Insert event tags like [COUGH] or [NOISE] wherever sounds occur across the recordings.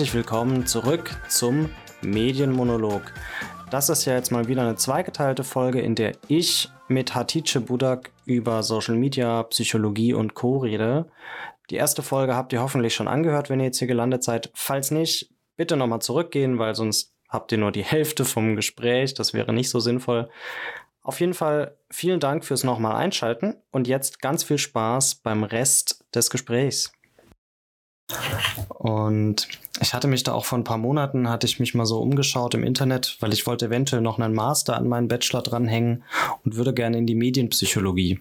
herzlich willkommen zurück zum Medienmonolog. Das ist ja jetzt mal wieder eine zweigeteilte Folge, in der ich mit Hatice Budak über Social Media, Psychologie und Co. rede. Die erste Folge habt ihr hoffentlich schon angehört, wenn ihr jetzt hier gelandet seid. Falls nicht, bitte nochmal zurückgehen, weil sonst habt ihr nur die Hälfte vom Gespräch. Das wäre nicht so sinnvoll. Auf jeden Fall vielen Dank fürs nochmal einschalten und jetzt ganz viel Spaß beim Rest des Gesprächs. Und ich hatte mich da auch vor ein paar Monaten, hatte ich mich mal so umgeschaut im Internet, weil ich wollte eventuell noch einen Master an meinen Bachelor dranhängen und würde gerne in die Medienpsychologie.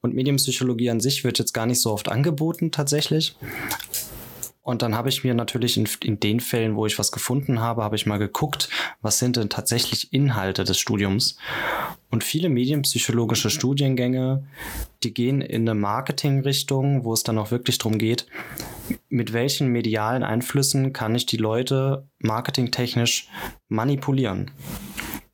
Und Medienpsychologie an sich wird jetzt gar nicht so oft angeboten tatsächlich. Und dann habe ich mir natürlich in, in, den Fällen, wo ich was gefunden habe, habe ich mal geguckt, was sind denn tatsächlich Inhalte des Studiums. Und viele medienpsychologische Studiengänge, die gehen in eine Marketingrichtung, wo es dann auch wirklich darum geht, mit welchen medialen Einflüssen kann ich die Leute marketingtechnisch manipulieren.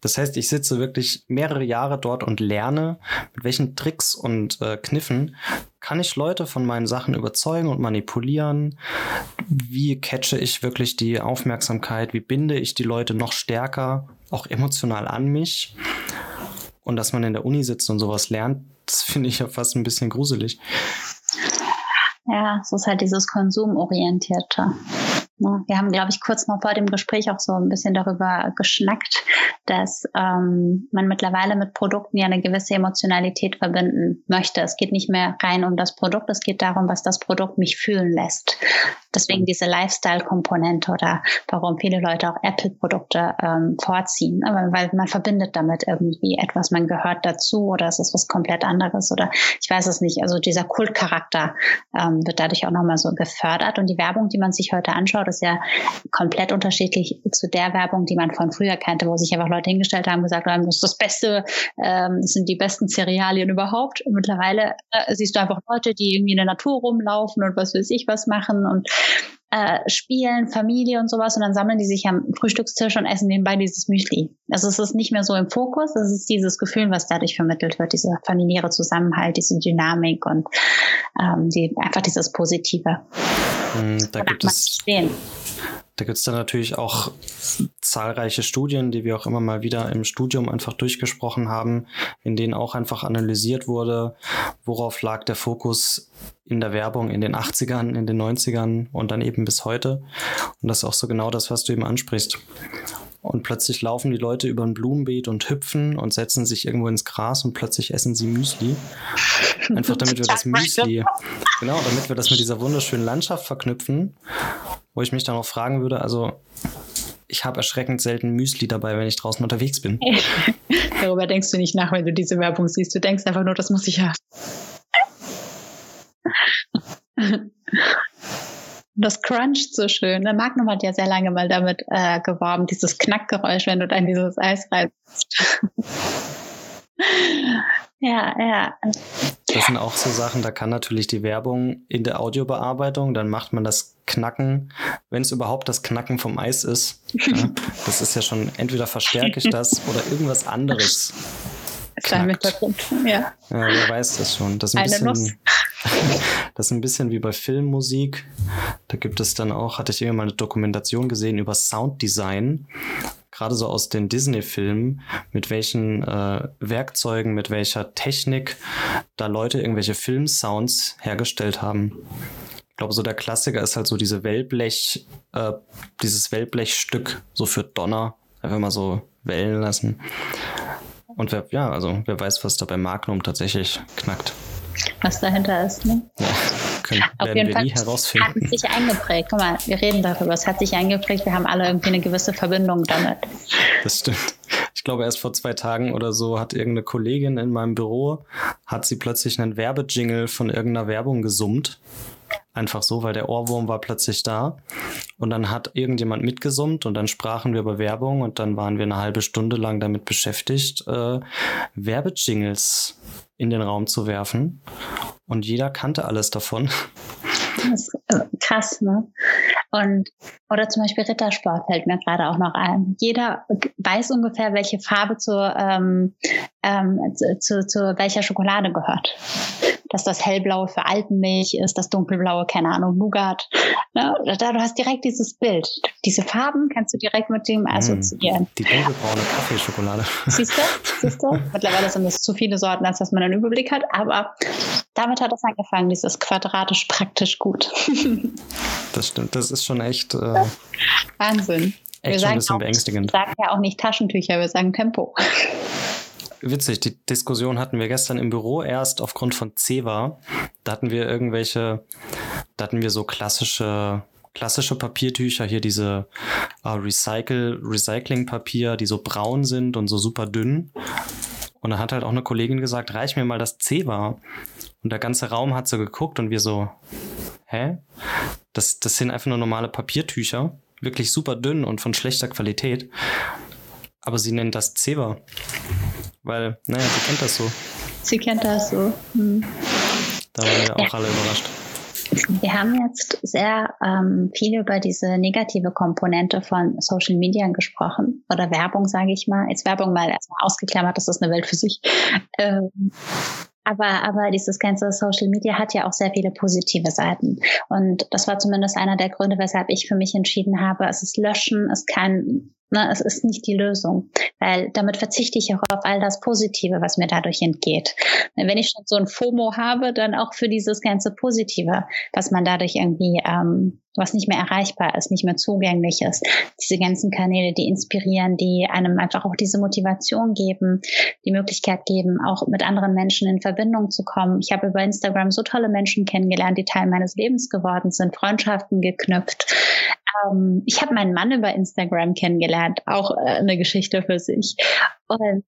Das heißt, ich sitze wirklich mehrere Jahre dort und lerne, mit welchen Tricks und äh, Kniffen kann ich Leute von meinen Sachen überzeugen und manipulieren? Wie catche ich wirklich die Aufmerksamkeit? Wie binde ich die Leute noch stärker, auch emotional an mich? Und dass man in der Uni sitzt und sowas lernt, das finde ich ja fast ein bisschen gruselig. Ja, es ist halt dieses Konsumorientierte. Ne? Wir haben, glaube ich, kurz noch vor dem Gespräch auch so ein bisschen darüber geschnackt, dass ähm, man mittlerweile mit Produkten ja eine gewisse Emotionalität verbinden möchte. Es geht nicht mehr rein um das Produkt, es geht darum, was das Produkt mich fühlen lässt. Deswegen diese Lifestyle-Komponente oder warum viele Leute auch Apple-Produkte ähm, vorziehen. Aber weil man verbindet damit irgendwie etwas, man gehört dazu oder es ist was komplett anderes oder ich weiß es nicht. Also dieser Kultcharakter ähm, wird dadurch auch nochmal so gefördert und die Werbung, die man sich heute anschaut, ist ja komplett unterschiedlich zu der Werbung, die man von früher kannte, wo sich einfach Leute hingestellt haben, gesagt haben, das ist das Beste, ähm, das sind die besten Cerealien überhaupt. Und mittlerweile äh, siehst du einfach Leute, die irgendwie in der Natur rumlaufen und was weiß ich was machen und äh, spielen, Familie und sowas und dann sammeln die sich am Frühstückstisch und essen nebenbei dieses Müsli. Also es ist nicht mehr so im Fokus, es ist dieses Gefühl, was dadurch vermittelt wird, dieser familiäre Zusammenhalt, diese Dynamik und ähm, die, einfach dieses Positive. Hm, da gibt es. Da gibt es dann natürlich auch zahlreiche Studien, die wir auch immer mal wieder im Studium einfach durchgesprochen haben, in denen auch einfach analysiert wurde, worauf lag der Fokus in der Werbung in den 80ern, in den 90ern und dann eben bis heute. Und das ist auch so genau das, was du eben ansprichst. Und plötzlich laufen die Leute über ein Blumenbeet und hüpfen und setzen sich irgendwo ins Gras und plötzlich essen sie Müsli. Einfach damit wir das [LAUGHS] Müsli, genau, damit wir das mit dieser wunderschönen Landschaft verknüpfen wo ich mich dann auch fragen würde, also ich habe erschreckend selten Müsli dabei, wenn ich draußen unterwegs bin. [LAUGHS] Darüber denkst du nicht nach, wenn du diese Werbung siehst. Du denkst einfach nur, das muss ich haben. Das cruncht so schön. Der Magnum hat ja sehr lange mal damit äh, geworben, dieses Knackgeräusch, wenn du dann dieses Eis reißt. [LAUGHS] Ja, ja. Das sind auch so Sachen, da kann natürlich die Werbung in der Audiobearbeitung, dann macht man das Knacken, wenn es überhaupt das Knacken vom Eis ist. [LAUGHS] Ja, das ist ja schon, entweder verstärke ich das oder irgendwas anderes. Knackt. Ja. ja, wer weiß das schon. Das ist, ein bisschen, [LAUGHS] das ist ein bisschen wie bei Filmmusik. Da gibt es dann auch, hatte ich irgendwann mal eine Dokumentation gesehen über Sounddesign gerade so aus den Disney-Filmen, mit welchen äh, Werkzeugen, mit welcher Technik da Leute irgendwelche Filmsounds hergestellt haben. Ich glaube, so der Klassiker ist halt so diese Wellblech, äh, dieses Wellblechstück so für Donner, einfach mal so wellen lassen. Und wer, ja, also wer weiß, was da bei Magnum tatsächlich knackt. Was dahinter ist, ne? Ja können, Auf werden wir Fall nie herausfinden. Hat sich eingeprägt. Guck mal, wir reden darüber. Es hat sich eingeprägt. Wir haben alle irgendwie eine gewisse Verbindung damit. Das stimmt. Ich glaube, erst vor zwei Tagen oder so hat irgendeine Kollegin in meinem Büro, hat sie plötzlich einen Werbejingle von irgendeiner Werbung gesummt. Einfach so, weil der Ohrwurm war plötzlich da. Und dann hat irgendjemand mitgesummt und dann sprachen wir über Werbung und dann waren wir eine halbe Stunde lang damit beschäftigt, äh, Werbejingles in den Raum zu werfen. Und jeder kannte alles davon. Äh, krass, ne? Und, oder zum Beispiel Rittersport fällt mir gerade auch noch ein. Jeder weiß ungefähr, welche Farbe zu, ähm, ähm, zu, zu, zu welcher Schokolade gehört. Dass das hellblaue für Alpenmilch ist, das dunkelblaue, keine Ahnung, Nougat. Ne? Da, du hast direkt dieses Bild. Diese Farben kannst du direkt mit dem mm, assoziieren. Die dunkelbraune Kaffeeschokolade. Siehst du? Siehst du? [LAUGHS] Mittlerweile sind es zu viele Sorten, als dass man einen Überblick hat, aber damit hat es angefangen, dieses quadratisch praktisch gut. [LAUGHS] das stimmt, das ist schon echt. Äh, Wahnsinn. Echt wir schon ein bisschen auch, sagen ja auch nicht Taschentücher, wir sagen Tempo. Witzig, die Diskussion hatten wir gestern im Büro erst aufgrund von Ceva. Da hatten wir irgendwelche, da hatten wir so klassische, klassische Papiertücher, hier diese uh, Recycle, Recyclingpapier, die so braun sind und so super dünn. Und da hat halt auch eine Kollegin gesagt, reich mir mal das Ceva. Und der ganze Raum hat so geguckt und wir so, hä? Das, das sind einfach nur normale Papiertücher wirklich super dünn und von schlechter Qualität. Aber sie nennt das Zewa. Weil, naja, sie kennt das so. Sie kennt das so. Hm. Da waren wir auch ja. alle überrascht. Wir haben jetzt sehr ähm, viel über diese negative Komponente von Social Media gesprochen oder Werbung, sage ich mal. Jetzt Werbung mal erstmal ausgeklammert, das ist eine Welt für sich. Ähm, aber, aber dieses ganze Social Media hat ja auch sehr viele positive Seiten. Und das war zumindest einer der Gründe, weshalb ich für mich entschieden habe, es ist Löschen, es kann Ne, es ist nicht die Lösung, weil damit verzichte ich auch auf all das Positive, was mir dadurch entgeht. Wenn ich schon so ein FOMO habe, dann auch für dieses ganze Positive, was man dadurch irgendwie, ähm, was nicht mehr erreichbar ist, nicht mehr zugänglich ist. Diese ganzen Kanäle, die inspirieren, die einem einfach auch diese Motivation geben, die Möglichkeit geben, auch mit anderen Menschen in Verbindung zu kommen. Ich habe über Instagram so tolle Menschen kennengelernt, die Teil meines Lebens geworden sind, Freundschaften geknüpft. Ähm, ich habe meinen Mann über Instagram kennengelernt, auch äh, eine Geschichte für sich. Und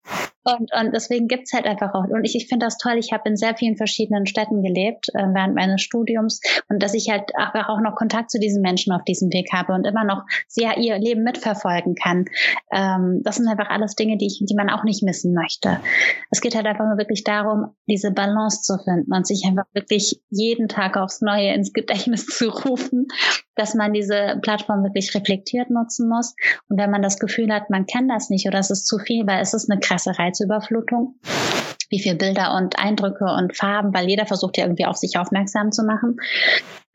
und, und deswegen gibt's halt einfach auch, und ich, ich finde das toll, ich habe in sehr vielen verschiedenen Städten gelebt äh, während meines Studiums und dass ich halt einfach auch noch Kontakt zu diesen Menschen auf diesem Weg habe und immer noch sehr ihr Leben mitverfolgen kann. Ähm, das sind einfach alles Dinge, die, ich, die man auch nicht missen möchte. Es geht halt einfach nur wirklich darum, diese Balance zu finden und sich einfach wirklich jeden Tag aufs Neue ins Gedächtnis zu rufen, dass man diese Plattform wirklich reflektiert nutzen muss. Und wenn man das Gefühl hat, man kann das nicht oder es ist zu viel, weil es ist eine krasse Reiz Reizüberflutung. Wie viel Bilder und Eindrücke und Farben, weil jeder versucht ja irgendwie auf sich aufmerksam zu machen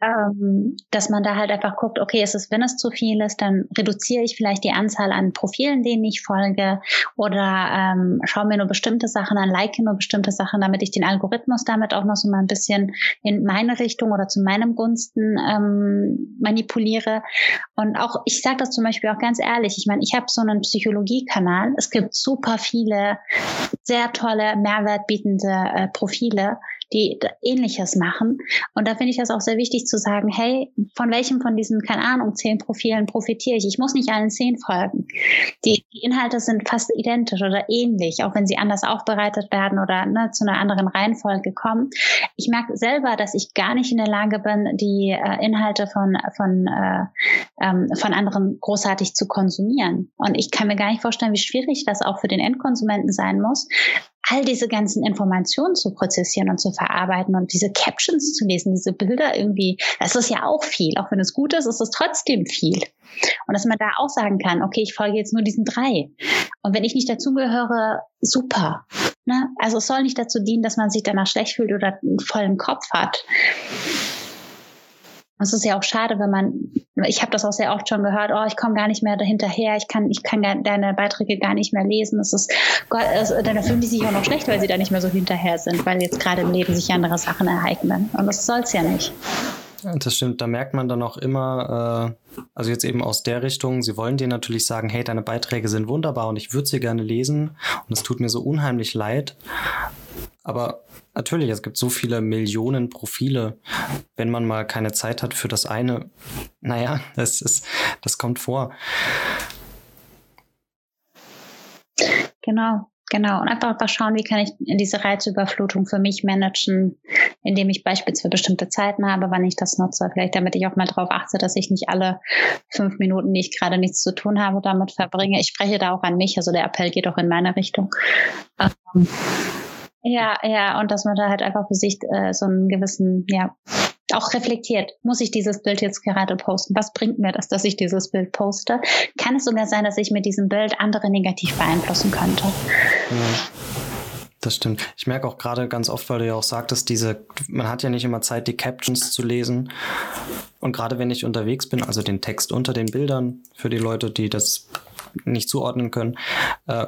ähm, dass man da halt einfach guckt, okay, ist es, wenn es zu viel ist, dann reduziere ich vielleicht die Anzahl an Profilen, denen ich folge. Oder ähm, schaue mir nur bestimmte Sachen an, like nur bestimmte Sachen, damit ich den Algorithmus damit auch noch so mal ein bisschen in meine Richtung oder zu meinem Gunsten ähm, manipuliere. Und auch, ich sage das zum Beispiel auch ganz ehrlich, ich meine, ich habe so einen Psychologiekanal, es gibt super viele sehr tolle, mehrwertbietende äh, Profile, die Ähnliches machen. Und da finde ich das auch sehr wichtig zu sagen, hey, von welchem von diesen, keine Ahnung, zehn Profilen profitiere ich? Ich muss nicht allen zehn folgen. Die, Inhalte sind fast identisch oder ähnlich, auch wenn sie anders aufbereitet werden oder ne, zu einer anderen Reihenfolge kommen. Ich merke selber, dass ich gar nicht in der Lage bin, die äh, Inhalte von, von, äh, ähm, von anderen großartig zu konsumieren. Und ich kann mir gar nicht vorstellen, wie schwierig das auch für den Endkonsumenten sein muss, all diese ganzen Informationen zu prozessieren und zu verarbeiten und diese Captions zu lesen, diese Bilder irgendwie, das ist ja auch viel. Auch wenn es gut ist, ist es trotzdem viel. Und dass man da auch sagen kann, okay, ich folge jetzt nur diesen drei. Und wenn ich nicht dazugehöre, super. Ne? Also es soll nicht dazu dienen, dass man sich danach schlecht fühlt oder einen vollen Kopf hat. Und es ist ja auch schade, wenn man, ich habe das auch sehr oft schon gehört, oh, ich komme gar nicht mehr dahinterher, ich kann, ich kann deine Beiträge gar nicht mehr lesen. Es ist, Gott, es, dann fühlen die sich auch noch schlecht, weil sie da nicht mehr so hinterher sind, weil jetzt gerade im Leben sich andere Sachen ereignen. Und das soll es ja nicht. Das stimmt, da merkt man dann auch immer, äh, also jetzt eben aus der Richtung, sie wollen dir natürlich sagen, hey, deine Beiträge sind wunderbar und ich würde sie gerne lesen und es tut mir so unheimlich leid. Aber natürlich, es gibt so viele Millionen Profile. Wenn man mal keine Zeit hat für das eine, naja, [LAUGHS] das ist, das kommt vor. Genau. Genau, und einfach mal schauen, wie kann ich diese Reizüberflutung für mich managen, indem ich beispielsweise bestimmte Zeiten habe, wann ich das nutze. Vielleicht damit ich auch mal darauf achte, dass ich nicht alle fünf Minuten, die ich gerade nichts zu tun habe, damit verbringe. Ich spreche da auch an mich, also der Appell geht auch in meine Richtung. Ähm, ja, ja, und dass man da halt einfach für sich äh, so einen gewissen, ja, auch reflektiert. Muss ich dieses Bild jetzt gerade posten? Was bringt mir das, dass ich dieses Bild poste? Kann es sogar sein, dass ich mit diesem Bild andere negativ beeinflussen könnte? Das stimmt. Ich merke auch gerade ganz oft, weil du ja auch sagtest, diese, man hat ja nicht immer Zeit, die Captions zu lesen. Und gerade wenn ich unterwegs bin, also den Text unter den Bildern für die Leute, die das nicht zuordnen können, äh,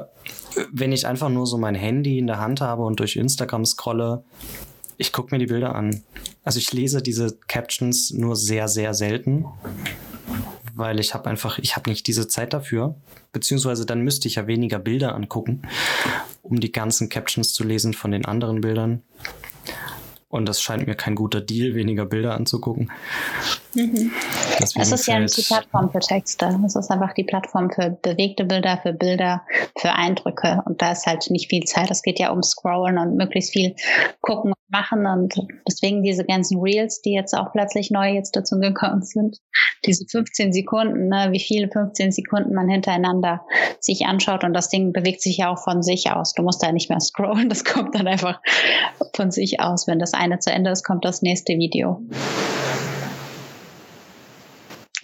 wenn ich einfach nur so mein Handy in der Hand habe und durch Instagram scrolle, ich gucke mir die Bilder an. Also ich lese diese Captions nur sehr, sehr selten weil ich habe einfach, ich habe nicht diese Zeit dafür. Beziehungsweise dann müsste ich ja weniger Bilder angucken, um die ganzen Captions zu lesen von den anderen Bildern. Und das scheint mir kein guter Deal, weniger Bilder anzugucken. Mhm. Es ist ja nicht die Plattform für Texte. Es ist einfach die Plattform für bewegte Bilder, für Bilder, für Eindrücke. Und da ist halt nicht viel Zeit. Es geht ja um Scrollen und möglichst viel gucken und machen. Und deswegen diese ganzen Reels, die jetzt auch plötzlich neu jetzt dazu gekommen sind. Diese 15 Sekunden, ne, wie viele 15 Sekunden man hintereinander sich anschaut. Und das Ding bewegt sich ja auch von sich aus. Du musst da nicht mehr scrollen. Das kommt dann einfach von sich aus. Wenn das eine zu Ende ist, kommt das nächste Video.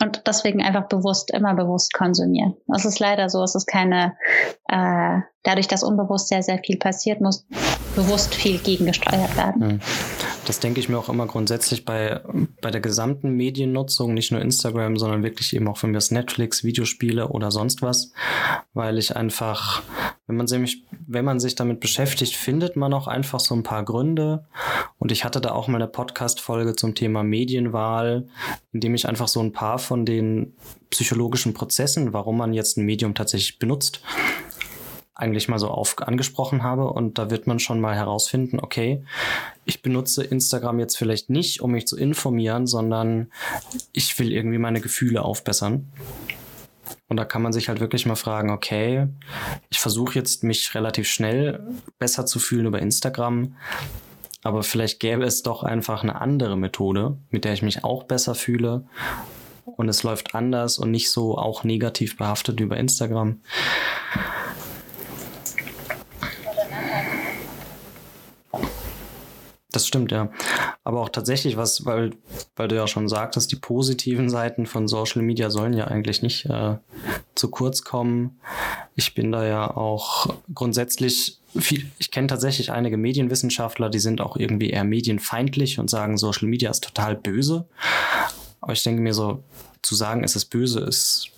Und deswegen einfach bewusst, immer bewusst konsumieren. Es ist leider so, es ist keine, äh, dadurch, dass unbewusst sehr, sehr viel passiert, muss bewusst viel gegengesteuert werden. Hm. Das denke ich mir auch immer grundsätzlich bei, bei der gesamten Mediennutzung, nicht nur Instagram, sondern wirklich eben auch von mir aus Netflix, Videospiele oder sonst was, weil ich einfach, wenn man sich, wenn man sich damit beschäftigt, findet man auch einfach so ein paar Gründe. Und ich hatte da auch mal eine Podcast-Folge zum Thema Medienwahl, in dem ich einfach so ein paar von den psychologischen Prozessen, warum man jetzt ein Medium tatsächlich benutzt, eigentlich mal so auf, angesprochen habe. Und da wird man schon mal herausfinden, okay, ich benutze Instagram jetzt vielleicht nicht, um mich zu informieren, sondern ich will irgendwie meine Gefühle aufbessern. Und da kann man sich halt wirklich mal fragen, okay, ich versuche jetzt mich relativ schnell besser zu fühlen über Instagram, aber vielleicht gäbe es doch einfach eine andere Methode, mit der ich mich auch besser fühle und es läuft anders und nicht so auch negativ behaftet über Instagram. Das stimmt, ja. Aber auch tatsächlich was, weil, weil du ja schon sagtest, die positiven Seiten von Social Media sollen ja eigentlich nicht äh, zu kurz kommen. Ich bin da ja auch grundsätzlich viel, ich kenne tatsächlich einige Medienwissenschaftler, die sind auch irgendwie eher medienfeindlich und sagen, Social Media ist total böse. Aber ich denke mir so, zu sagen, es ist böse, ist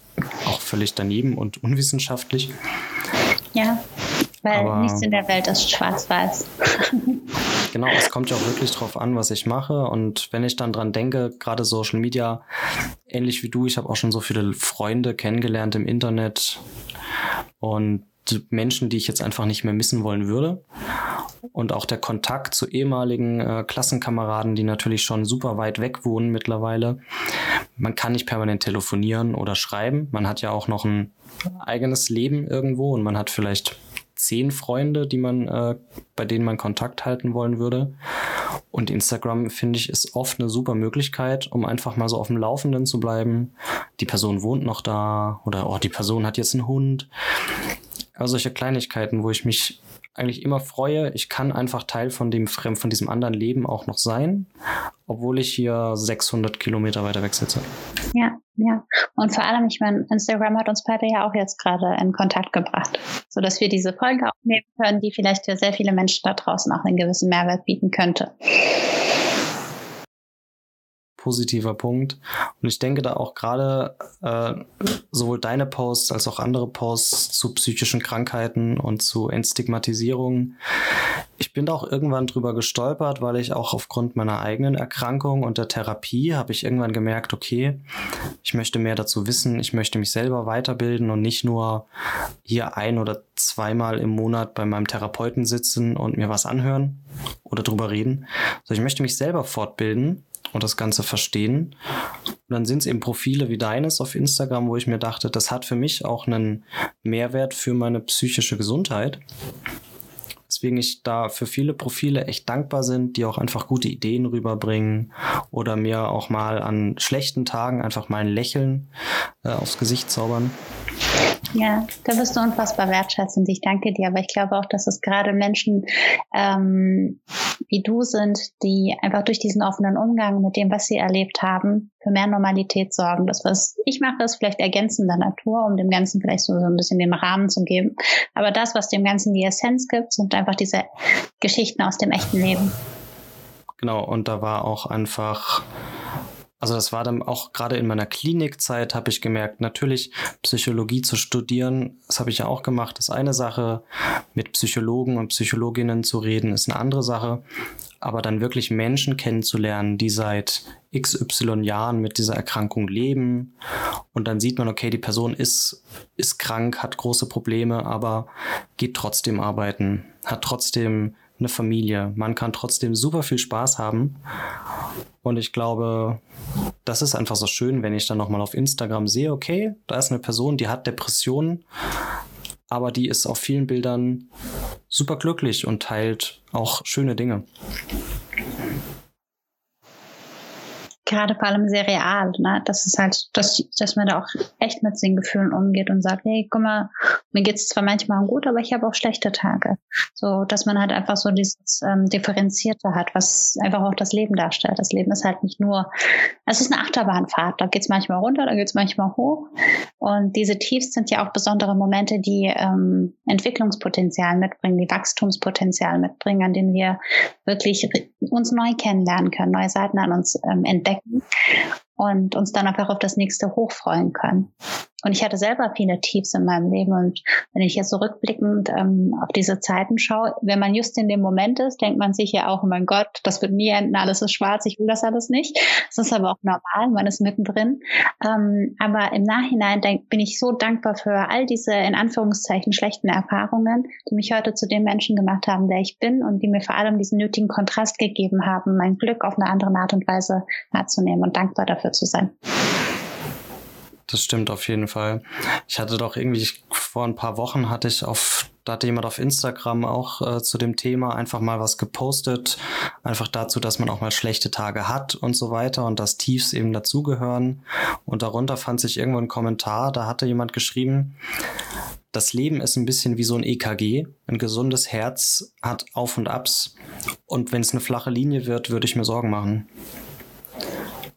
auch völlig daneben und unwissenschaftlich. Ja, weil Aber nichts in der Welt ist schwarz-weiß. [LAUGHS] genau, es kommt ja auch wirklich drauf an, was ich mache. Und wenn ich dann dran denke, gerade Social Media, ähnlich wie du, ich habe auch schon so viele Freunde kennengelernt im Internet und Menschen, die ich jetzt einfach nicht mehr missen wollen würde. Und auch der Kontakt zu ehemaligen äh, Klassenkameraden, die natürlich schon super weit weg wohnen mittlerweile. Man kann nicht permanent telefonieren oder schreiben. Man hat ja auch noch ein eigenes Leben irgendwo und man hat vielleicht zehn Freunde, die man, äh, bei denen man Kontakt halten wollen würde. Und Instagram, finde ich, ist oft eine super Möglichkeit, um einfach mal so auf dem Laufenden zu bleiben. Die Person wohnt noch da oder oh, die Person hat jetzt einen Hund. Also solche Kleinigkeiten, wo ich mich eigentlich immer freue. Ich kann einfach Teil von dem Fremd, von diesem anderen Leben auch noch sein, obwohl ich hier 600 Kilometer weiter weg sitze. Ja, ja. Und vor allem, ich meine, Instagram hat uns beide ja auch jetzt gerade in Kontakt gebracht, so dass wir diese Folge aufnehmen können, die vielleicht für sehr viele Menschen da draußen auch einen gewissen Mehrwert bieten könnte positiver Punkt. Und ich denke da auch gerade äh, sowohl deine Posts als auch andere Posts zu psychischen Krankheiten und zu Entstigmatisierung. Ich bin da auch irgendwann drüber gestolpert, weil ich auch aufgrund meiner eigenen Erkrankung und der Therapie habe ich irgendwann gemerkt, okay, ich möchte mehr dazu wissen, ich möchte mich selber weiterbilden und nicht nur hier ein oder zweimal im Monat bei meinem Therapeuten sitzen und mir was anhören oder drüber reden. Also ich möchte mich selber fortbilden und das Ganze verstehen. Und dann sind es eben Profile wie deines auf Instagram, wo ich mir dachte, das hat für mich auch einen Mehrwert für meine psychische Gesundheit. Deswegen ich da für viele Profile echt dankbar sind, die auch einfach gute Ideen rüberbringen oder mir auch mal an schlechten Tagen einfach mal ein Lächeln äh, aufs Gesicht zaubern. Ja, da bist du unfassbar wertschätzend. Ich danke dir. Aber ich glaube auch, dass es gerade Menschen ähm, wie du sind, die einfach durch diesen offenen Umgang mit dem, was sie erlebt haben, für mehr Normalität sorgen. Das, was ich mache, ist vielleicht ergänzender Natur, um dem Ganzen vielleicht so, so ein bisschen den Rahmen zu geben. Aber das, was dem Ganzen die Essenz gibt, sind einfach diese Geschichten aus dem echten Leben. Genau, und da war auch einfach also das war dann auch gerade in meiner Klinikzeit, habe ich gemerkt, natürlich Psychologie zu studieren, das habe ich ja auch gemacht, ist eine Sache. Mit Psychologen und Psychologinnen zu reden, ist eine andere Sache. Aber dann wirklich Menschen kennenzulernen, die seit XY Jahren mit dieser Erkrankung leben. Und dann sieht man, okay, die Person ist, ist krank, hat große Probleme, aber geht trotzdem arbeiten, hat trotzdem eine Familie. Man kann trotzdem super viel Spaß haben. Und ich glaube, das ist einfach so schön, wenn ich dann nochmal auf Instagram sehe, okay, da ist eine Person, die hat Depressionen, aber die ist auf vielen Bildern super glücklich und teilt auch schöne Dinge gerade vor allem sehr real, ne? Das ist halt, dass, dass man da auch echt mit den Gefühlen umgeht und sagt, hey, guck mal, mir geht's zwar manchmal gut, aber ich habe auch schlechte Tage. So, dass man halt einfach so dieses ähm, Differenzierte hat, was einfach auch das Leben darstellt. Das Leben ist halt nicht nur, es ist eine Achterbahnfahrt, da geht's manchmal runter, da geht's manchmal hoch. Und diese Tiefs sind ja auch besondere Momente, die ähm, Entwicklungspotenzial mitbringen, die Wachstumspotenzial mitbringen, an denen wir wirklich uns neu kennenlernen können, neue Seiten an uns ähm, entdecken und uns dann einfach auf das nächste hochfreuen können. Und ich hatte selber viele Tiefs in meinem Leben. Und wenn ich jetzt so rückblickend ähm, auf diese Zeiten schaue, wenn man just in dem Moment ist, denkt man sich ja auch, oh mein Gott, das wird nie enden, alles ist schwarz, ich will das alles nicht. Das ist aber auch normal, man ist mittendrin. Ähm, aber im Nachhinein denk, bin ich so dankbar für all diese in Anführungszeichen schlechten Erfahrungen, die mich heute zu dem Menschen gemacht haben, der ich bin und die mir vor allem diesen nötigen Kontrast gegeben haben, mein Glück auf eine andere Art und Weise wahrzunehmen und dankbar dafür zu sein das stimmt auf jeden Fall. Ich hatte doch irgendwie vor ein paar Wochen hatte ich auf da hatte jemand auf Instagram auch äh, zu dem Thema einfach mal was gepostet, einfach dazu, dass man auch mal schlechte Tage hat und so weiter und dass Tiefs eben dazugehören. Und darunter fand sich irgendwo ein Kommentar, da hatte jemand geschrieben, das Leben ist ein bisschen wie so ein EKG. Ein gesundes Herz hat Auf und Abs. Und wenn es eine flache Linie wird, würde ich mir Sorgen machen.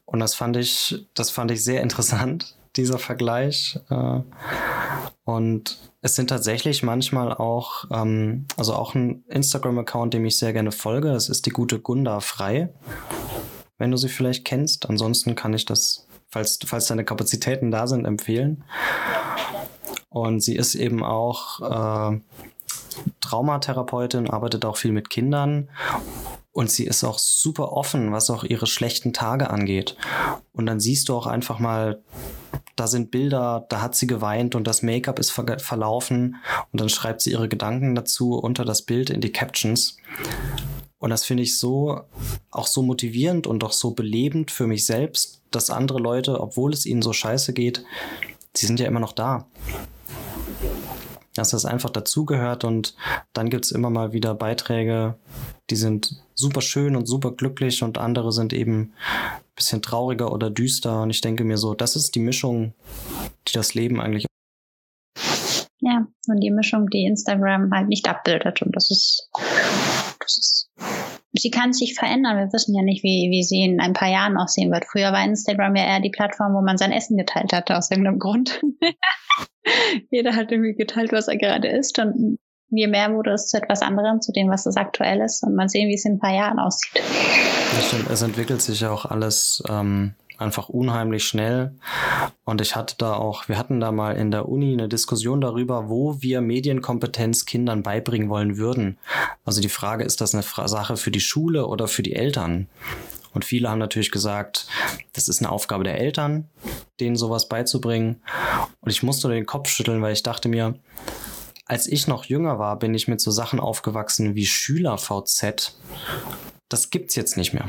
Und das fand ich, das fand ich sehr [LAUGHS] interessant, dieser Vergleich. Äh, und es sind tatsächlich manchmal auch, ähm, also auch ein Instagram-Account, dem ich sehr gerne folge. Es ist die gute Gunda Frei, wenn du sie vielleicht kennst. Ansonsten kann ich das, falls, falls deine Kapazitäten da sind, empfehlen. Und sie ist eben auch äh, Traumatherapeutin, arbeitet auch viel mit Kindern und sie ist auch super offen, was auch ihre schlechten Tage angeht. Und dann siehst du auch einfach mal, da sind Bilder, da hat sie geweint und das Make-up ist ver verlaufen und dann schreibt sie ihre Gedanken dazu unter das Bild in die Captions. Und das finde ich so, auch so motivierend und auch so belebend für mich selbst, dass andere Leute, obwohl es ihnen so scheiße geht, sie sind ja immer noch da dass das einfach dazugehört und dann gibt es immer mal wieder Beiträge, die sind super schön und super glücklich und andere sind eben ein bisschen trauriger oder düster und ich denke mir so, das ist die Mischung, die das Leben eigentlich. Ja, und die Mischung, die Instagram halt nicht abbildet und das ist, das ist sie kann sich verändern. Wir wissen ja nicht, wie, wie sie in ein paar Jahren aussehen wird. Früher war Instagram ja eher die Plattform, wo man sein Essen geteilt hatte, aus irgendeinem Grund. [LAUGHS] Jeder hat irgendwie geteilt, was er gerade isst. Und je mehr wurde es zu etwas anderem, zu dem, was es aktuell ist. Und mal sehen, wie es in ein paar Jahren aussieht. Das stimmt. Es entwickelt sich ja auch alles ähm, einfach unheimlich schnell. Und ich hatte da auch, wir hatten da mal in der Uni eine Diskussion darüber, wo wir Medienkompetenz Kindern beibringen wollen würden. Also die Frage, ist das eine Sache für die Schule oder für die Eltern? Und viele haben natürlich gesagt, das ist eine Aufgabe der Eltern, denen sowas beizubringen. Und ich musste den Kopf schütteln, weil ich dachte mir, als ich noch jünger war, bin ich mit so Sachen aufgewachsen wie Schüler-VZ. Das gibt's jetzt nicht mehr.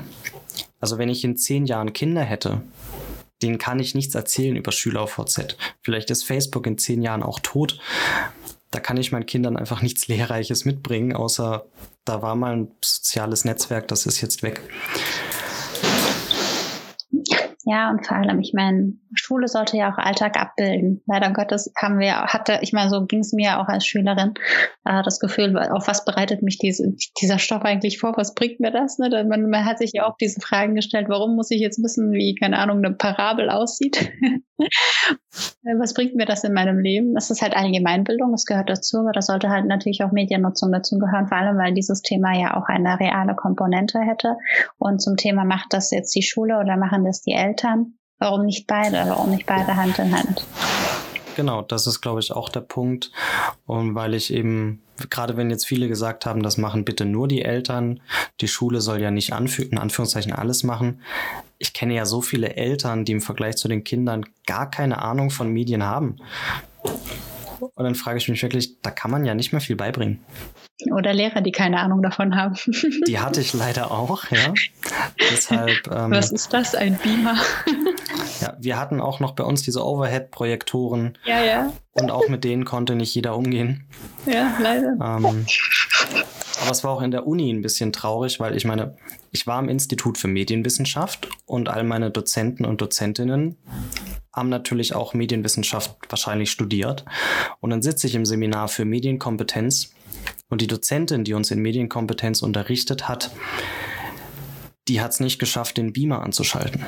Also wenn ich in zehn Jahren Kinder hätte, denen kann ich nichts erzählen über Schüler-VZ. Vielleicht ist Facebook in zehn Jahren auch tot. Da kann ich meinen Kindern einfach nichts Lehrreiches mitbringen, außer da war mal ein soziales Netzwerk, das ist jetzt weg. Ja, und vor allem, ich meine, Schule sollte ja auch Alltag abbilden. Leider Gottes haben wir, hatte, ich meine, so ging es mir auch als Schülerin, äh, das Gefühl, auf was bereitet mich diese, dieser Stoff eigentlich vor? Was bringt mir das? Ne? Man, man hat sich ja auch diese Fragen gestellt, warum muss ich jetzt wissen, wie, keine Ahnung, eine Parabel aussieht? [LAUGHS] was bringt mir das in meinem Leben? Das ist halt Allgemeinbildung, das gehört dazu, aber da sollte halt natürlich auch Mediennutzung dazu gehören, vor allem, weil dieses Thema ja auch eine reale Komponente hätte. Und zum Thema, macht das jetzt die Schule oder machen das die Eltern? Warum nicht beide? Warum nicht beide Hand in Hand? Genau, das ist, glaube ich, auch der Punkt. Und weil ich eben, gerade wenn jetzt viele gesagt haben, das machen bitte nur die Eltern, die Schule soll ja nicht in Anführungszeichen alles machen. Ich kenne ja so viele Eltern, die im Vergleich zu den Kindern gar keine Ahnung von Medien haben. Und dann frage ich mich wirklich, da kann man ja nicht mehr viel beibringen. Oder Lehrer, die keine Ahnung davon haben. Die hatte ich leider auch, ja. Deshalb. Ähm, Was ist das, ein Beamer? Ja, wir hatten auch noch bei uns diese Overhead-Projektoren. Ja, ja. Und auch mit denen konnte nicht jeder umgehen. Ja, leider. Ähm, aber es war auch in der Uni ein bisschen traurig, weil ich meine, ich war im Institut für Medienwissenschaft und all meine Dozenten und Dozentinnen haben natürlich auch Medienwissenschaft wahrscheinlich studiert. Und dann sitze ich im Seminar für Medienkompetenz und die Dozentin, die uns in Medienkompetenz unterrichtet hat, die hat es nicht geschafft, den Beamer anzuschalten.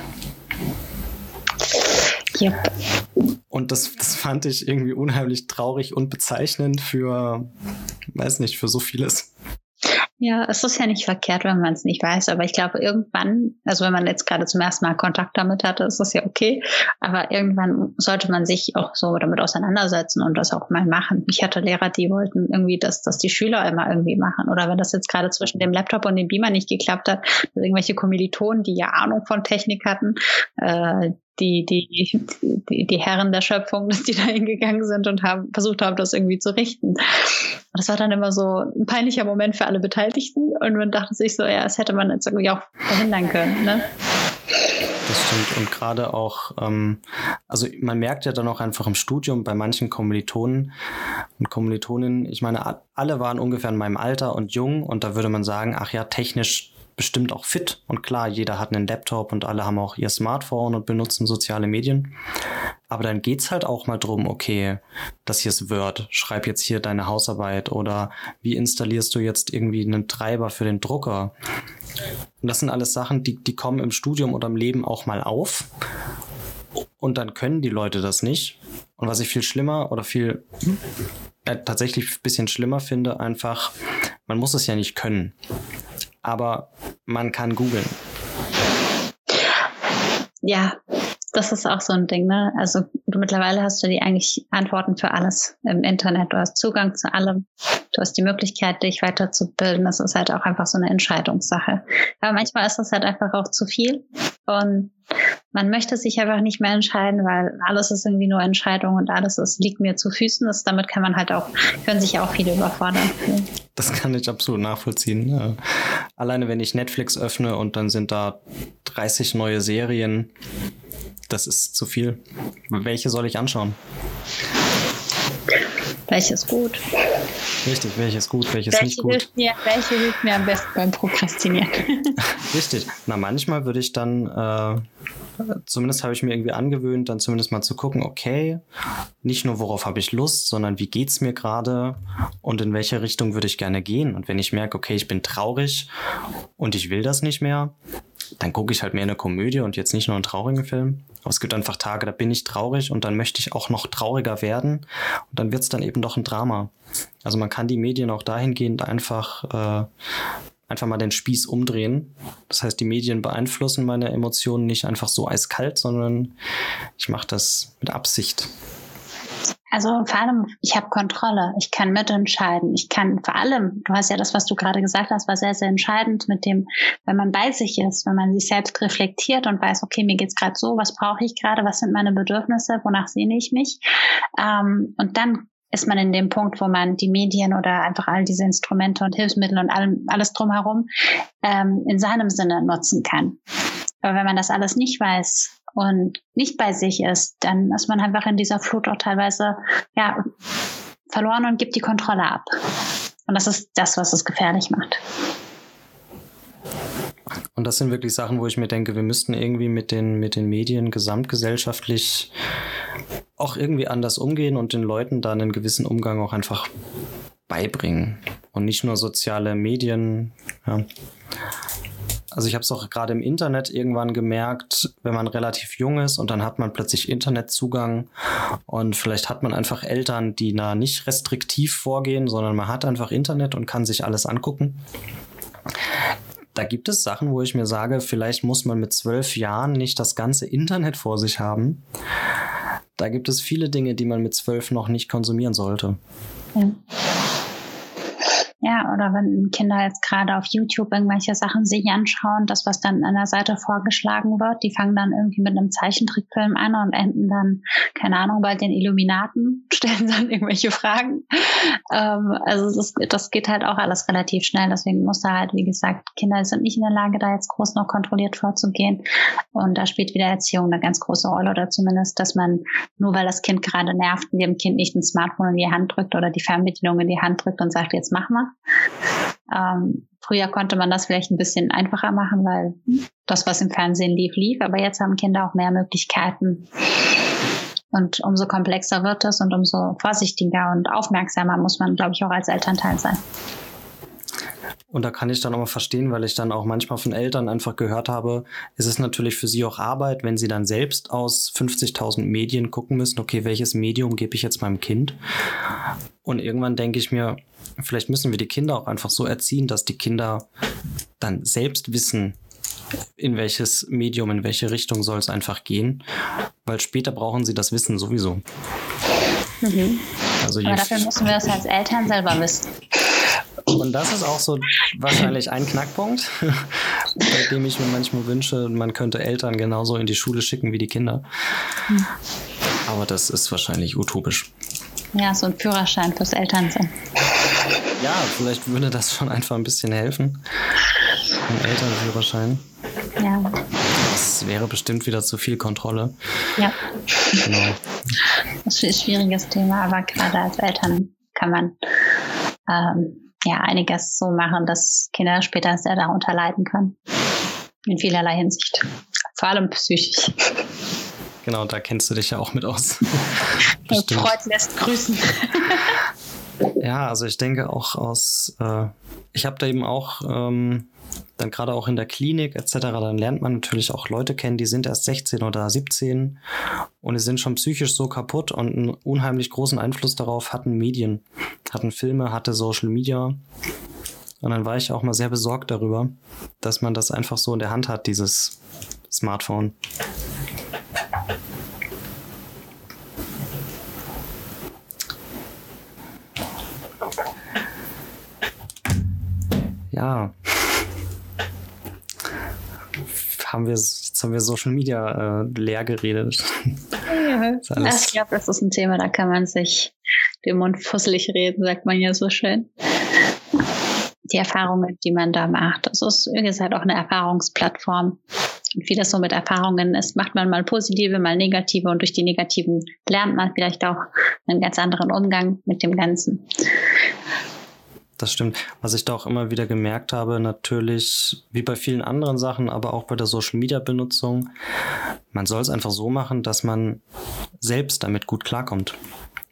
Yep. Und das, das fand ich irgendwie unheimlich traurig und bezeichnend für, weiß nicht, für so vieles. Ja, es ist ja nicht verkehrt, wenn man es nicht weiß, aber ich glaube, irgendwann, also wenn man jetzt gerade zum ersten Mal Kontakt damit hatte, ist das ja okay, aber irgendwann sollte man sich auch so damit auseinandersetzen und das auch mal machen. Ich hatte Lehrer, die wollten irgendwie, dass dass die Schüler immer irgendwie machen oder wenn das jetzt gerade zwischen dem Laptop und dem Beamer nicht geklappt hat, irgendwelche Kommilitonen, die ja Ahnung von Technik hatten, äh, die, die, die, Herren der Schöpfung, [LAUGHS] dass die da hingegangen sind und haben versucht haben, das irgendwie zu richten. das war dann immer so ein peinlicher Moment für alle Beteiligten und man dachte sich so, ja, das hätte man jetzt irgendwie auch verhindern können. Ne? Das stimmt. Und gerade auch, ähm, also man merkt ja dann auch einfach im Studium bei manchen Kommilitonen und Kommilitoninnen, ich meine, alle waren ungefähr in meinem Alter und jung und da würde man sagen, ach ja, technisch bestimmt auch fit. Und klar, jeder hat einen Laptop und alle haben auch ihr Smartphone und benutzen soziale Medien. Aber dann geht es halt auch mal drum, okay, das hier ist Word, schreib jetzt hier deine Hausarbeit oder wie installierst du jetzt irgendwie einen Treiber für den Drucker? Und das sind alles Sachen, die, die kommen im Studium oder im Leben auch mal auf. Und dann können die Leute das nicht. Und was ich viel schlimmer oder viel äh, tatsächlich ein bisschen schlimmer finde, einfach, man muss es ja nicht können aber man kann googeln. Ja, das ist auch so ein Ding, ne? Also du mittlerweile hast du die eigentlich Antworten für alles im Internet. Du hast Zugang zu allem. Du hast die Möglichkeit, dich weiterzubilden. Das ist halt auch einfach so eine Entscheidungssache. Aber manchmal ist das halt einfach auch zu viel. Und man möchte sich einfach nicht mehr entscheiden, weil alles ist irgendwie nur Entscheidung und alles ist, liegt mir zu Füßen. Das, damit kann man halt auch, können sich auch viele überfordern fühlen. Das [LAUGHS] kann ich absolut nachvollziehen. Ja. Alleine wenn ich Netflix öffne und dann sind da 30 neue Serien, das ist zu viel. Welche soll ich anschauen? Welches gut? Richtig, welches gut, welches welche nicht gut. Hilft mir, welche hilft mir am besten beim Prokrastinieren? [LAUGHS] Richtig. Na, manchmal würde ich dann, äh, zumindest habe ich mir irgendwie angewöhnt, dann zumindest mal zu gucken, okay, nicht nur worauf habe ich Lust, sondern wie geht es mir gerade und in welche Richtung würde ich gerne gehen. Und wenn ich merke, okay, ich bin traurig und ich will das nicht mehr, dann gucke ich halt mehr eine Komödie und jetzt nicht nur einen traurigen Film. Aber es gibt einfach Tage, da bin ich traurig und dann möchte ich auch noch trauriger werden und dann wird es dann eben doch ein Drama. Also man kann die Medien auch dahingehend einfach, äh, einfach mal den Spieß umdrehen. Das heißt, die Medien beeinflussen meine Emotionen nicht einfach so eiskalt, sondern ich mache das mit Absicht. Also vor allem, ich habe Kontrolle, ich kann mitentscheiden, ich kann vor allem, du hast ja das, was du gerade gesagt hast, war sehr, sehr entscheidend mit dem, wenn man bei sich ist, wenn man sich selbst reflektiert und weiß, okay, mir geht's gerade so, was brauche ich gerade, was sind meine Bedürfnisse, wonach sehne ich mich. Ähm, und dann ist man in dem Punkt, wo man die Medien oder einfach all diese Instrumente und Hilfsmittel und allem, alles drumherum ähm, in seinem Sinne nutzen kann. Aber wenn man das alles nicht weiß, und nicht bei sich ist, dann ist man einfach in dieser Flut auch teilweise ja, verloren und gibt die Kontrolle ab. Und das ist das, was es gefährlich macht. Und das sind wirklich Sachen, wo ich mir denke, wir müssten irgendwie mit den, mit den Medien gesamtgesellschaftlich auch irgendwie anders umgehen und den Leuten da einen gewissen Umgang auch einfach beibringen. Und nicht nur soziale Medien. Ja. Also ich habe es auch gerade im Internet irgendwann gemerkt, wenn man relativ jung ist und dann hat man plötzlich Internetzugang und vielleicht hat man einfach Eltern, die da nicht restriktiv vorgehen, sondern man hat einfach Internet und kann sich alles angucken. Da gibt es Sachen, wo ich mir sage, vielleicht muss man mit zwölf Jahren nicht das ganze Internet vor sich haben. Da gibt es viele Dinge, die man mit zwölf noch nicht konsumieren sollte. Ja. Ja, oder wenn Kinder jetzt gerade auf YouTube irgendwelche Sachen sich anschauen, das, was dann an der Seite vorgeschlagen wird, die fangen dann irgendwie mit einem Zeichentrickfilm an und enden dann, keine Ahnung, bei den Illuminaten, [LAUGHS] stellen dann irgendwelche Fragen. Ähm, also das, das geht halt auch alles relativ schnell. Deswegen muss da halt, wie gesagt, Kinder sind nicht in der Lage, da jetzt groß noch kontrolliert vorzugehen. Und da spielt wieder Erziehung eine ganz große Rolle oder zumindest, dass man nur weil das Kind gerade nervt, dem Kind nicht ein Smartphone in die Hand drückt oder die Fernbedienung in die Hand drückt und sagt, jetzt mach mal, ähm, früher konnte man das vielleicht ein bisschen einfacher machen, weil das, was im Fernsehen lief, lief. Aber jetzt haben Kinder auch mehr Möglichkeiten. Und umso komplexer wird es und umso vorsichtiger und aufmerksamer muss man, glaube ich, auch als Elternteil sein. Und da kann ich dann auch mal verstehen, weil ich dann auch manchmal von Eltern einfach gehört habe, es ist natürlich für sie auch Arbeit, wenn sie dann selbst aus 50.000 Medien gucken müssen, okay, welches Medium gebe ich jetzt meinem Kind? Und irgendwann denke ich mir, vielleicht müssen wir die Kinder auch einfach so erziehen, dass die Kinder dann selbst wissen, in welches Medium, in welche Richtung soll es einfach gehen, weil später brauchen sie das Wissen sowieso. Mhm. Also Aber dafür müssen wir es als Eltern selber wissen. Und das ist auch so wahrscheinlich ein Knackpunkt, [LAUGHS] bei dem ich mir manchmal wünsche, man könnte Eltern genauso in die Schule schicken wie die Kinder. Hm. Aber das ist wahrscheinlich utopisch. Ja, so ein Führerschein fürs Elternsein. Ja, vielleicht würde das schon einfach ein bisschen helfen. Ein Elternführerschein. Ja. Das wäre bestimmt wieder zu viel Kontrolle. Ja. Genau. Das ist ein schwieriges Thema, aber gerade als Eltern kann man ähm, ja einiges so machen, dass Kinder später sehr darunter leiden können. In vielerlei Hinsicht. Vor allem psychisch. Genau, da kennst du dich ja auch mit aus. [LAUGHS] Freud lässt grüßen. [LAUGHS] ja, also ich denke auch aus, äh, ich habe da eben auch ähm, dann gerade auch in der Klinik etc., dann lernt man natürlich auch Leute kennen, die sind erst 16 oder 17 und die sind schon psychisch so kaputt und einen unheimlich großen Einfluss darauf hatten Medien, hatten Filme, hatte Social Media. Und dann war ich auch mal sehr besorgt darüber, dass man das einfach so in der Hand hat, dieses Smartphone. Ja haben wir, jetzt haben wir Social Media äh, leer geredet. Ja, ich glaube, das ist ein Thema, da kann man sich den Mund fusselig reden, sagt man ja so schön. Die Erfahrungen, die man da macht, das ist, wie gesagt, auch eine Erfahrungsplattform. Und wie das so mit Erfahrungen ist, macht man mal positive, mal negative und durch die negativen lernt man vielleicht auch einen ganz anderen Umgang mit dem Ganzen das stimmt. Was ich da auch immer wieder gemerkt habe, natürlich, wie bei vielen anderen Sachen, aber auch bei der Social Media Benutzung, man soll es einfach so machen, dass man selbst damit gut klarkommt.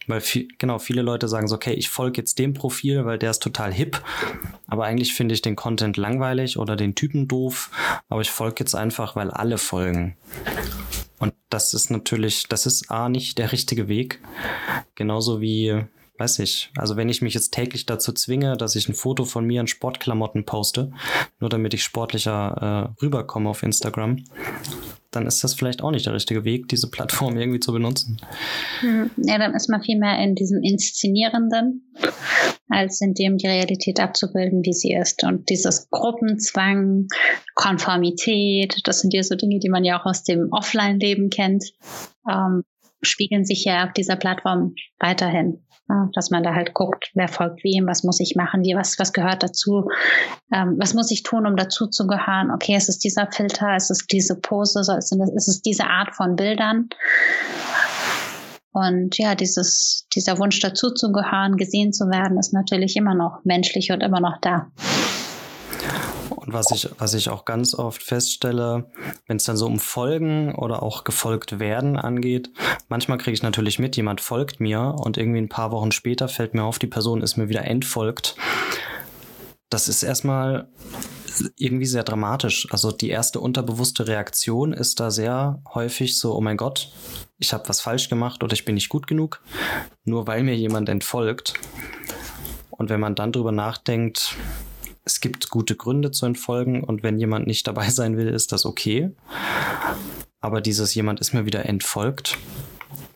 Weil viel, genau, viele Leute sagen so, okay, ich folge jetzt dem Profil, weil der ist total hip. Aber eigentlich finde ich den Content langweilig oder den Typen doof. Aber ich folge jetzt einfach, weil alle folgen. Und das ist natürlich, das ist A nicht der richtige Weg. Genauso wie weiß ich, also wenn ich mich jetzt täglich dazu zwinge, dass ich ein Foto von mir in Sportklamotten poste, nur damit ich sportlicher äh, rüberkomme auf Instagram, dann ist das vielleicht auch nicht der richtige Weg, diese Plattform irgendwie zu benutzen. Hm, ja, dann ist man viel mehr in diesem Inszenierenden, als in dem die Realität abzubilden, wie sie ist. Und dieses Gruppenzwang, Konformität, das sind ja so Dinge, die man ja auch aus dem Offline-Leben kennt, ähm, spiegeln sich ja auf dieser Plattform weiterhin. Dass man da halt guckt, wer folgt wem, was muss ich machen, wie, was, was gehört dazu, ähm, was muss ich tun, um dazu zu gehören. Okay, ist es dieser Filter, ist es diese Pose, ist es, ist es diese Art von Bildern? Und ja, dieses, dieser Wunsch dazu zu gehören, gesehen zu werden, ist natürlich immer noch menschlich und immer noch da. Und was ich, was ich auch ganz oft feststelle, wenn es dann so um Folgen oder auch gefolgt werden angeht, manchmal kriege ich natürlich mit, jemand folgt mir und irgendwie ein paar Wochen später fällt mir auf, die Person ist mir wieder entfolgt. Das ist erstmal irgendwie sehr dramatisch. Also die erste unterbewusste Reaktion ist da sehr häufig so, oh mein Gott, ich habe was falsch gemacht oder ich bin nicht gut genug, nur weil mir jemand entfolgt. Und wenn man dann drüber nachdenkt, es gibt gute Gründe zu entfolgen und wenn jemand nicht dabei sein will, ist das okay. Aber dieses jemand ist mir wieder entfolgt,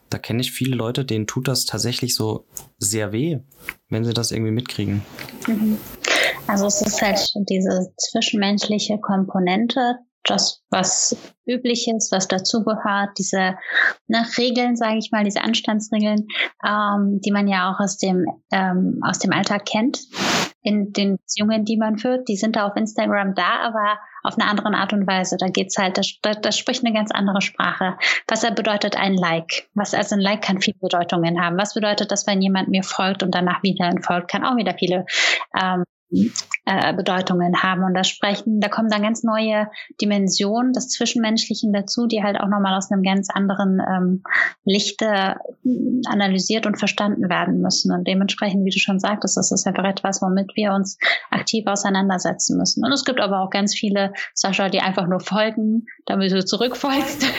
da kenne ich viele Leute, denen tut das tatsächlich so sehr weh, wenn sie das irgendwie mitkriegen. Mhm. Also es ist halt diese zwischenmenschliche Komponente, das, was üblich ist, was dazugehört, diese ne, Regeln, sage ich mal, diese Anstandsregeln, ähm, die man ja auch aus dem, ähm, aus dem Alltag kennt, in den Beziehungen, die man führt, die sind da auf Instagram da, aber auf eine andere Art und Weise. Da geht's halt, das, das spricht eine ganz andere Sprache. Was bedeutet ein Like? Was also ein Like kann viele Bedeutungen haben. Was bedeutet das, wenn jemand mir folgt und danach wieder entfolgt, kann auch wieder viele ähm, äh, Bedeutungen haben. Und da sprechen, da kommen dann ganz neue Dimensionen des Zwischenmenschlichen dazu, die halt auch nochmal aus einem ganz anderen ähm, Lichte analysiert und verstanden werden müssen. Und dementsprechend, wie du schon sagtest, das ist einfach etwas, womit wir uns aktiv auseinandersetzen müssen. Und es gibt aber auch ganz viele, Sascha, die einfach nur folgen, damit du zurückfolgst. [LAUGHS]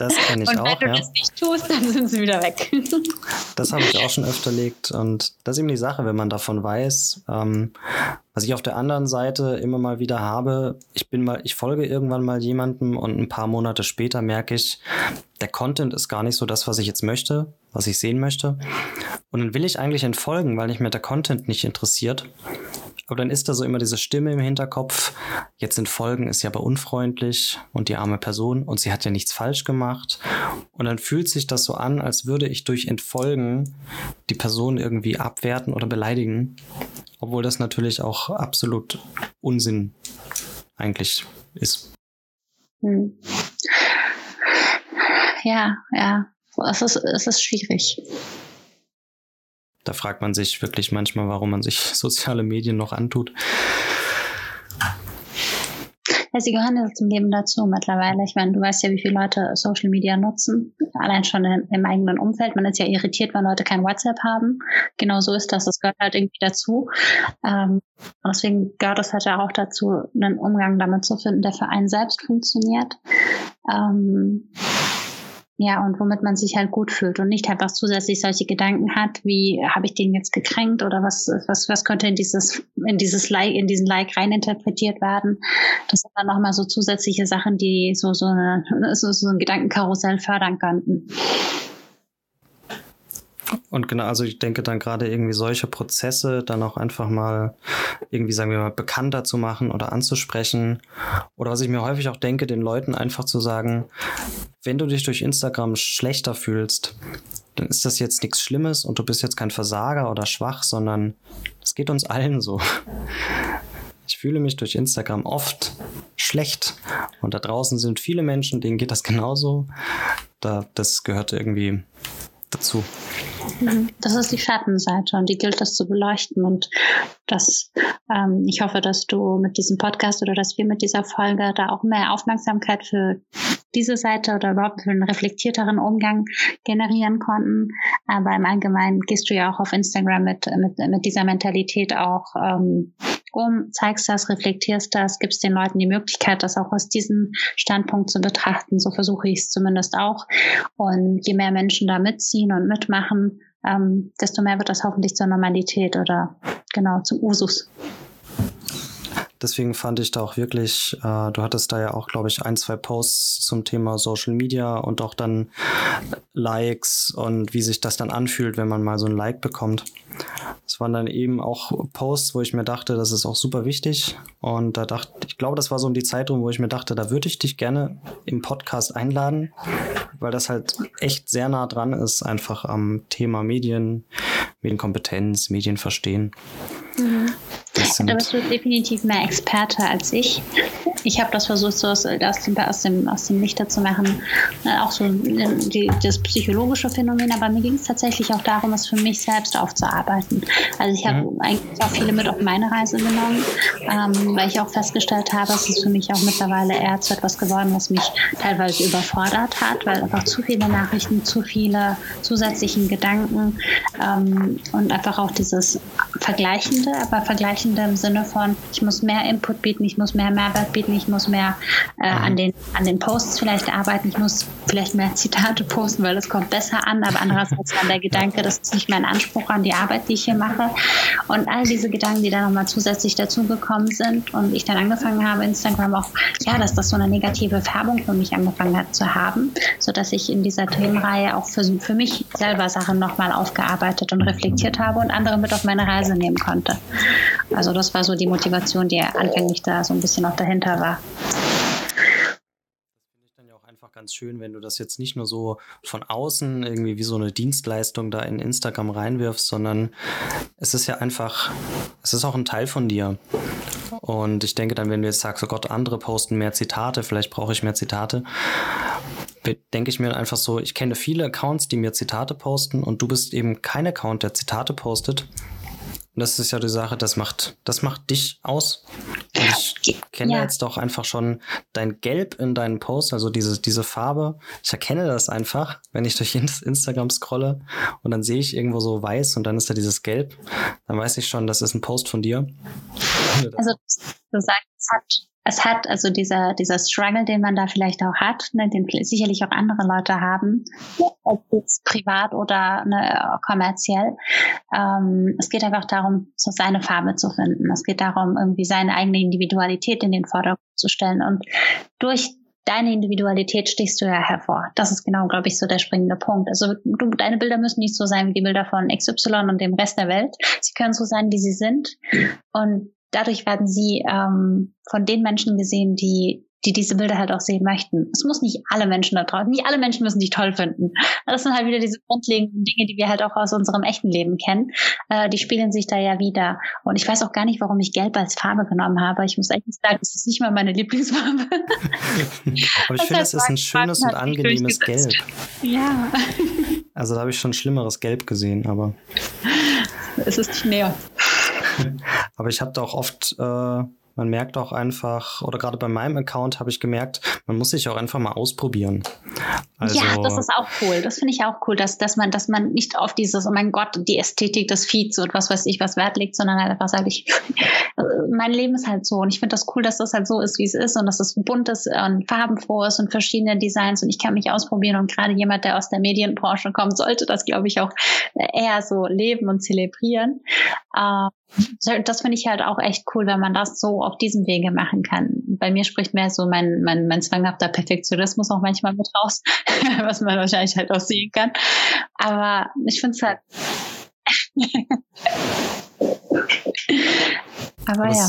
Das kenne ich auch. Und wenn du ja. das nicht tust, dann sind sie wieder weg. Das habe ich auch schon öfter erlebt. Und das ist eben die Sache, wenn man davon weiß, ähm, was ich auf der anderen Seite immer mal wieder habe, ich bin mal, ich folge irgendwann mal jemandem und ein paar Monate später merke ich, der Content ist gar nicht so das, was ich jetzt möchte, was ich sehen möchte. Und dann will ich eigentlich entfolgen, weil mich mir der Content nicht interessiert. Aber dann ist da so immer diese Stimme im Hinterkopf, jetzt entfolgen ist ja aber unfreundlich und die arme Person und sie hat ja nichts falsch gemacht. Und dann fühlt sich das so an, als würde ich durch Entfolgen die Person irgendwie abwerten oder beleidigen. Obwohl das natürlich auch absolut Unsinn eigentlich ist. Hm. Ja, ja. Es ist, es ist schwierig. Da fragt man sich wirklich manchmal, warum man sich [LAUGHS] soziale Medien noch antut. Ja, sie gehören ja zum Leben dazu mittlerweile. Ich meine, du weißt ja, wie viele Leute Social Media nutzen. Allein schon im, im eigenen Umfeld. Man ist ja irritiert, wenn Leute kein WhatsApp haben. Genau so ist das. Das gehört halt irgendwie dazu. Ähm, deswegen gehört es halt auch dazu, einen Umgang damit zu finden, der für einen selbst funktioniert. Ähm, ja, und womit man sich halt gut fühlt und nicht einfach zusätzlich solche Gedanken hat, wie habe ich den jetzt gekränkt oder was, was, was könnte in dieses, in dieses Like, in diesen Like reininterpretiert werden. Das sind dann nochmal so zusätzliche Sachen, die so, so, eine, so, so ein Gedankenkarussell fördern könnten. Und genau, also ich denke dann gerade irgendwie solche Prozesse dann auch einfach mal irgendwie, sagen wir mal, bekannter zu machen oder anzusprechen. Oder was ich mir häufig auch denke, den Leuten einfach zu sagen, wenn du dich durch Instagram schlechter fühlst, dann ist das jetzt nichts Schlimmes und du bist jetzt kein Versager oder schwach, sondern es geht uns allen so. Ich fühle mich durch Instagram oft schlecht und da draußen sind viele Menschen, denen geht das genauso. Da, das gehört irgendwie dazu. Das ist die Schattenseite und die gilt es zu beleuchten. Und das, ähm, ich hoffe, dass du mit diesem Podcast oder dass wir mit dieser Folge da auch mehr Aufmerksamkeit für diese Seite oder überhaupt für einen reflektierteren Umgang generieren konnten. Aber im Allgemeinen gehst du ja auch auf Instagram mit, mit, mit dieser Mentalität auch ähm, um, zeigst das, reflektierst das, gibst den Leuten die Möglichkeit, das auch aus diesem Standpunkt zu betrachten. So versuche ich es zumindest auch. Und je mehr Menschen da mitziehen und mitmachen, ähm, desto mehr wird das hoffentlich zur Normalität oder genau zum Usus. Deswegen fand ich da auch wirklich, äh, du hattest da ja auch, glaube ich, ein, zwei Posts zum Thema Social Media und auch dann Likes und wie sich das dann anfühlt, wenn man mal so ein Like bekommt. Das waren dann eben auch Posts, wo ich mir dachte, das ist auch super wichtig. Und da dachte ich, glaube, das war so um die Zeit rum, wo ich mir dachte, da würde ich dich gerne im Podcast einladen, weil das halt echt sehr nah dran ist, einfach am Thema Medien, Medienkompetenz, Medienverstehen. Mhm. Da bist du definitiv mehr Experte als ich. Ich habe das versucht, so aus, aus, dem, aus, dem, aus dem Lichter zu machen. Äh, auch so die, das psychologische Phänomen, aber mir ging es tatsächlich auch darum, es für mich selbst aufzuarbeiten. Also ich habe mhm. eigentlich auch viele mit auf meine Reise genommen, ähm, weil ich auch festgestellt habe, es ist für mich auch mittlerweile eher zu etwas geworden, was mich teilweise überfordert hat, weil einfach zu viele Nachrichten, zu viele zusätzlichen Gedanken ähm, und einfach auch dieses Vergleichende, aber Vergleichende im Sinne von, ich muss mehr Input bieten, ich muss mehr Mehrwert bieten, ich muss mehr äh, an, den, an den Posts vielleicht arbeiten, ich muss vielleicht mehr Zitate posten, weil das kommt besser an, aber andererseits dann der Gedanke, das ist nicht mein Anspruch an die Arbeit, die ich hier mache. Und all diese Gedanken, die dann nochmal zusätzlich dazugekommen sind und ich dann angefangen habe, Instagram auch, ja, dass das so eine negative Färbung für mich angefangen hat zu haben, sodass ich in dieser Themenreihe auch für, für mich selber Sachen nochmal aufgearbeitet und reflektiert habe und andere mit auf meine Reise nehmen konnte. Also das war so die Motivation, die anfänglich da so ein bisschen noch dahinter war ganz schön, wenn du das jetzt nicht nur so von außen irgendwie wie so eine Dienstleistung da in Instagram reinwirfst, sondern es ist ja einfach, es ist auch ein Teil von dir. Und ich denke dann, wenn du jetzt sagst, oh Gott, andere posten mehr Zitate, vielleicht brauche ich mehr Zitate, denke ich mir einfach so, ich kenne viele Accounts, die mir Zitate posten und du bist eben kein Account, der Zitate postet. Und das ist ja die Sache, das macht, das macht dich aus. Ich kenne ja. jetzt doch einfach schon dein Gelb in deinen Posts, also diese, diese Farbe. Ich erkenne das einfach, wenn ich durch Instagram scrolle und dann sehe ich irgendwo so weiß und dann ist da dieses Gelb. Dann weiß ich schon, das ist ein Post von dir. Also du sagst, es hat es hat also dieser, dieser Struggle, den man da vielleicht auch hat, ne, den sicherlich auch andere Leute haben, ob jetzt privat oder ne, kommerziell. Ähm, es geht einfach darum, so seine Farbe zu finden. Es geht darum, irgendwie seine eigene Individualität in den Vordergrund zu stellen. Und durch deine Individualität stichst du ja hervor. Das ist genau, glaube ich, so der springende Punkt. Also du, deine Bilder müssen nicht so sein wie die Bilder von XY und dem Rest der Welt. Sie können so sein, wie sie sind. Und dadurch werden sie ähm, von den Menschen gesehen, die die diese Bilder halt auch sehen möchten. Es muss nicht alle Menschen da draußen, nicht alle Menschen müssen dich toll finden. Das sind halt wieder diese grundlegenden Dinge, die wir halt auch aus unserem echten Leben kennen. Äh, die spielen sich da ja wieder. Und ich weiß auch gar nicht, warum ich Gelb als Farbe genommen habe. Ich muss eigentlich sagen, es ist nicht mal meine Lieblingsfarbe. [LAUGHS] Aber ich finde, es ist ein schönes und angenehmes Gelb. Ja. Also da habe ich schon schlimmeres Gelb gesehen, aber. Es ist nicht näher. [LAUGHS] Aber ich habe da auch oft äh, man merkt auch einfach, oder gerade bei meinem Account habe ich gemerkt, man muss sich auch einfach mal ausprobieren. Also, ja, das ist auch cool. Das finde ich auch cool, dass, dass man, dass man nicht auf dieses, oh mein Gott, die Ästhetik des Feeds und was weiß ich, was Wert legt, sondern halt einfach sagt, ich, [LAUGHS] mein Leben ist halt so und ich finde das cool, dass das halt so ist, wie es ist und dass es bunt ist und farbenfroh ist und verschiedene Designs und ich kann mich ausprobieren und gerade jemand, der aus der Medienbranche kommt, sollte das, glaube ich, auch eher so leben und zelebrieren. Ähm, das finde ich halt auch echt cool, wenn man das so auf diesem Wege machen kann. Bei mir spricht mehr so mein, mein, mein zwanghafter Perfektionismus auch manchmal mit raus, [LAUGHS] was man wahrscheinlich halt auch sehen kann. Aber ich finde es halt. [LAUGHS] Aber ja.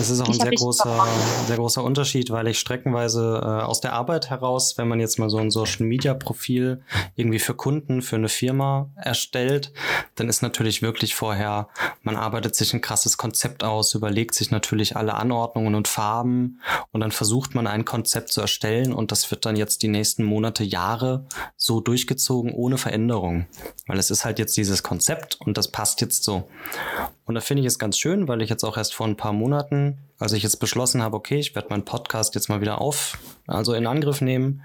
Es ist auch ein sehr großer, sehr großer Unterschied, weil ich streckenweise äh, aus der Arbeit heraus, wenn man jetzt mal so ein Social Media Profil irgendwie für Kunden, für eine Firma erstellt, dann ist natürlich wirklich vorher, man arbeitet sich ein krasses Konzept aus, überlegt sich natürlich alle Anordnungen und Farben und dann versucht man ein Konzept zu erstellen und das wird dann jetzt die nächsten Monate, Jahre so durchgezogen ohne Veränderung. Weil es ist halt jetzt dieses Konzept und das passt jetzt so. Und da finde ich es ganz schön, weil ich jetzt auch erst vor ein paar Monaten, als ich jetzt beschlossen habe, okay, ich werde meinen Podcast jetzt mal wieder auf, also in Angriff nehmen,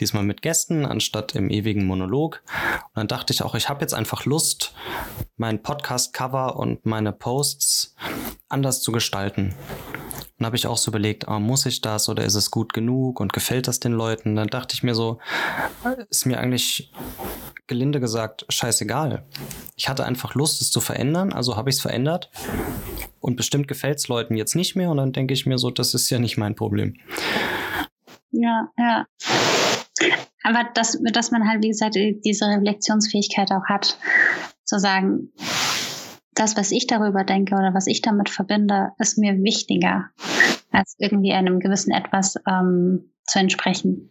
diesmal mit Gästen anstatt im ewigen Monolog. Und dann dachte ich auch, ich habe jetzt einfach Lust, mein Podcast-Cover und meine Posts anders zu gestalten. Dann habe ich auch so überlegt, oh, muss ich das oder ist es gut genug und gefällt das den Leuten? Dann dachte ich mir so, ist mir eigentlich gelinde gesagt scheißegal. Ich hatte einfach Lust, es zu verändern, also habe ich es verändert. Und bestimmt gefällt es Leuten jetzt nicht mehr und dann denke ich mir so, das ist ja nicht mein Problem. Ja, ja. Aber dass, dass man halt, wie gesagt, diese Reflexionsfähigkeit auch hat, zu sagen, das, was ich darüber denke oder was ich damit verbinde, ist mir wichtiger, als irgendwie einem gewissen etwas ähm, zu entsprechen.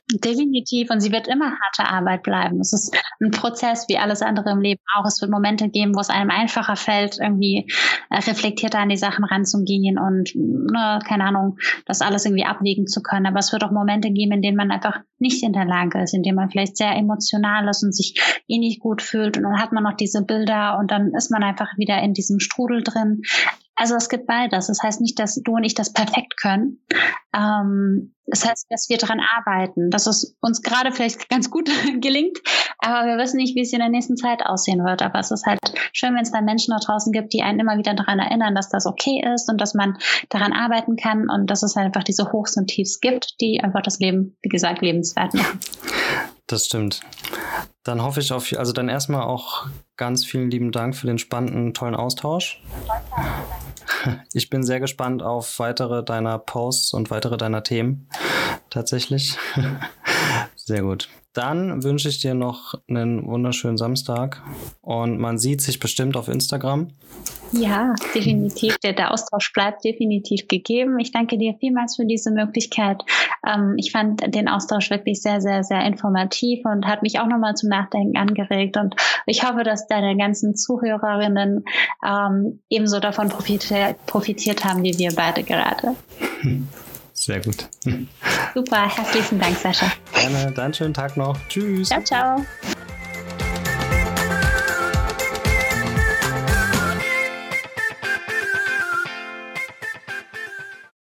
Definitiv. Und sie wird immer harte Arbeit bleiben. Es ist ein Prozess wie alles andere im Leben auch. Es wird Momente geben, wo es einem einfacher fällt, irgendwie äh, reflektierter an die Sachen ranzugehen und, ne, keine Ahnung, das alles irgendwie abwägen zu können. Aber es wird auch Momente geben, in denen man einfach nicht in der Lage ist, in denen man vielleicht sehr emotional ist und sich eh nicht gut fühlt. Und dann hat man noch diese Bilder und dann ist man einfach wieder in diesem Strudel drin. Also es gibt beides. Das heißt nicht, dass du und ich das perfekt können. Ähm, das heißt, dass wir daran arbeiten, dass es uns gerade vielleicht ganz gut [LAUGHS] gelingt, aber wir wissen nicht, wie es in der nächsten Zeit aussehen wird. Aber es ist halt schön, wenn es da Menschen da draußen gibt, die einen immer wieder daran erinnern, dass das okay ist und dass man daran arbeiten kann und dass es halt einfach diese Hochs und Tiefs gibt, die einfach das Leben, wie gesagt, lebenswert machen. Das stimmt. Dann hoffe ich auf, also dann erstmal auch ganz vielen lieben Dank für den spannenden, tollen Austausch. [LAUGHS] Ich bin sehr gespannt auf weitere deiner Posts und weitere deiner Themen. Tatsächlich. [LAUGHS] Sehr gut. Dann wünsche ich dir noch einen wunderschönen Samstag und man sieht sich bestimmt auf Instagram. Ja, definitiv. Der, der Austausch bleibt definitiv gegeben. Ich danke dir vielmals für diese Möglichkeit. Ähm, ich fand den Austausch wirklich sehr, sehr, sehr informativ und hat mich auch nochmal zum Nachdenken angeregt. Und ich hoffe, dass deine ganzen Zuhörerinnen ähm, ebenso davon profitiert, profitiert haben, wie wir beide gerade. [LAUGHS] Sehr gut. Super, herzlichen Dank, Sascha. Gerne, dann schönen Tag noch. Tschüss. Ciao, ciao.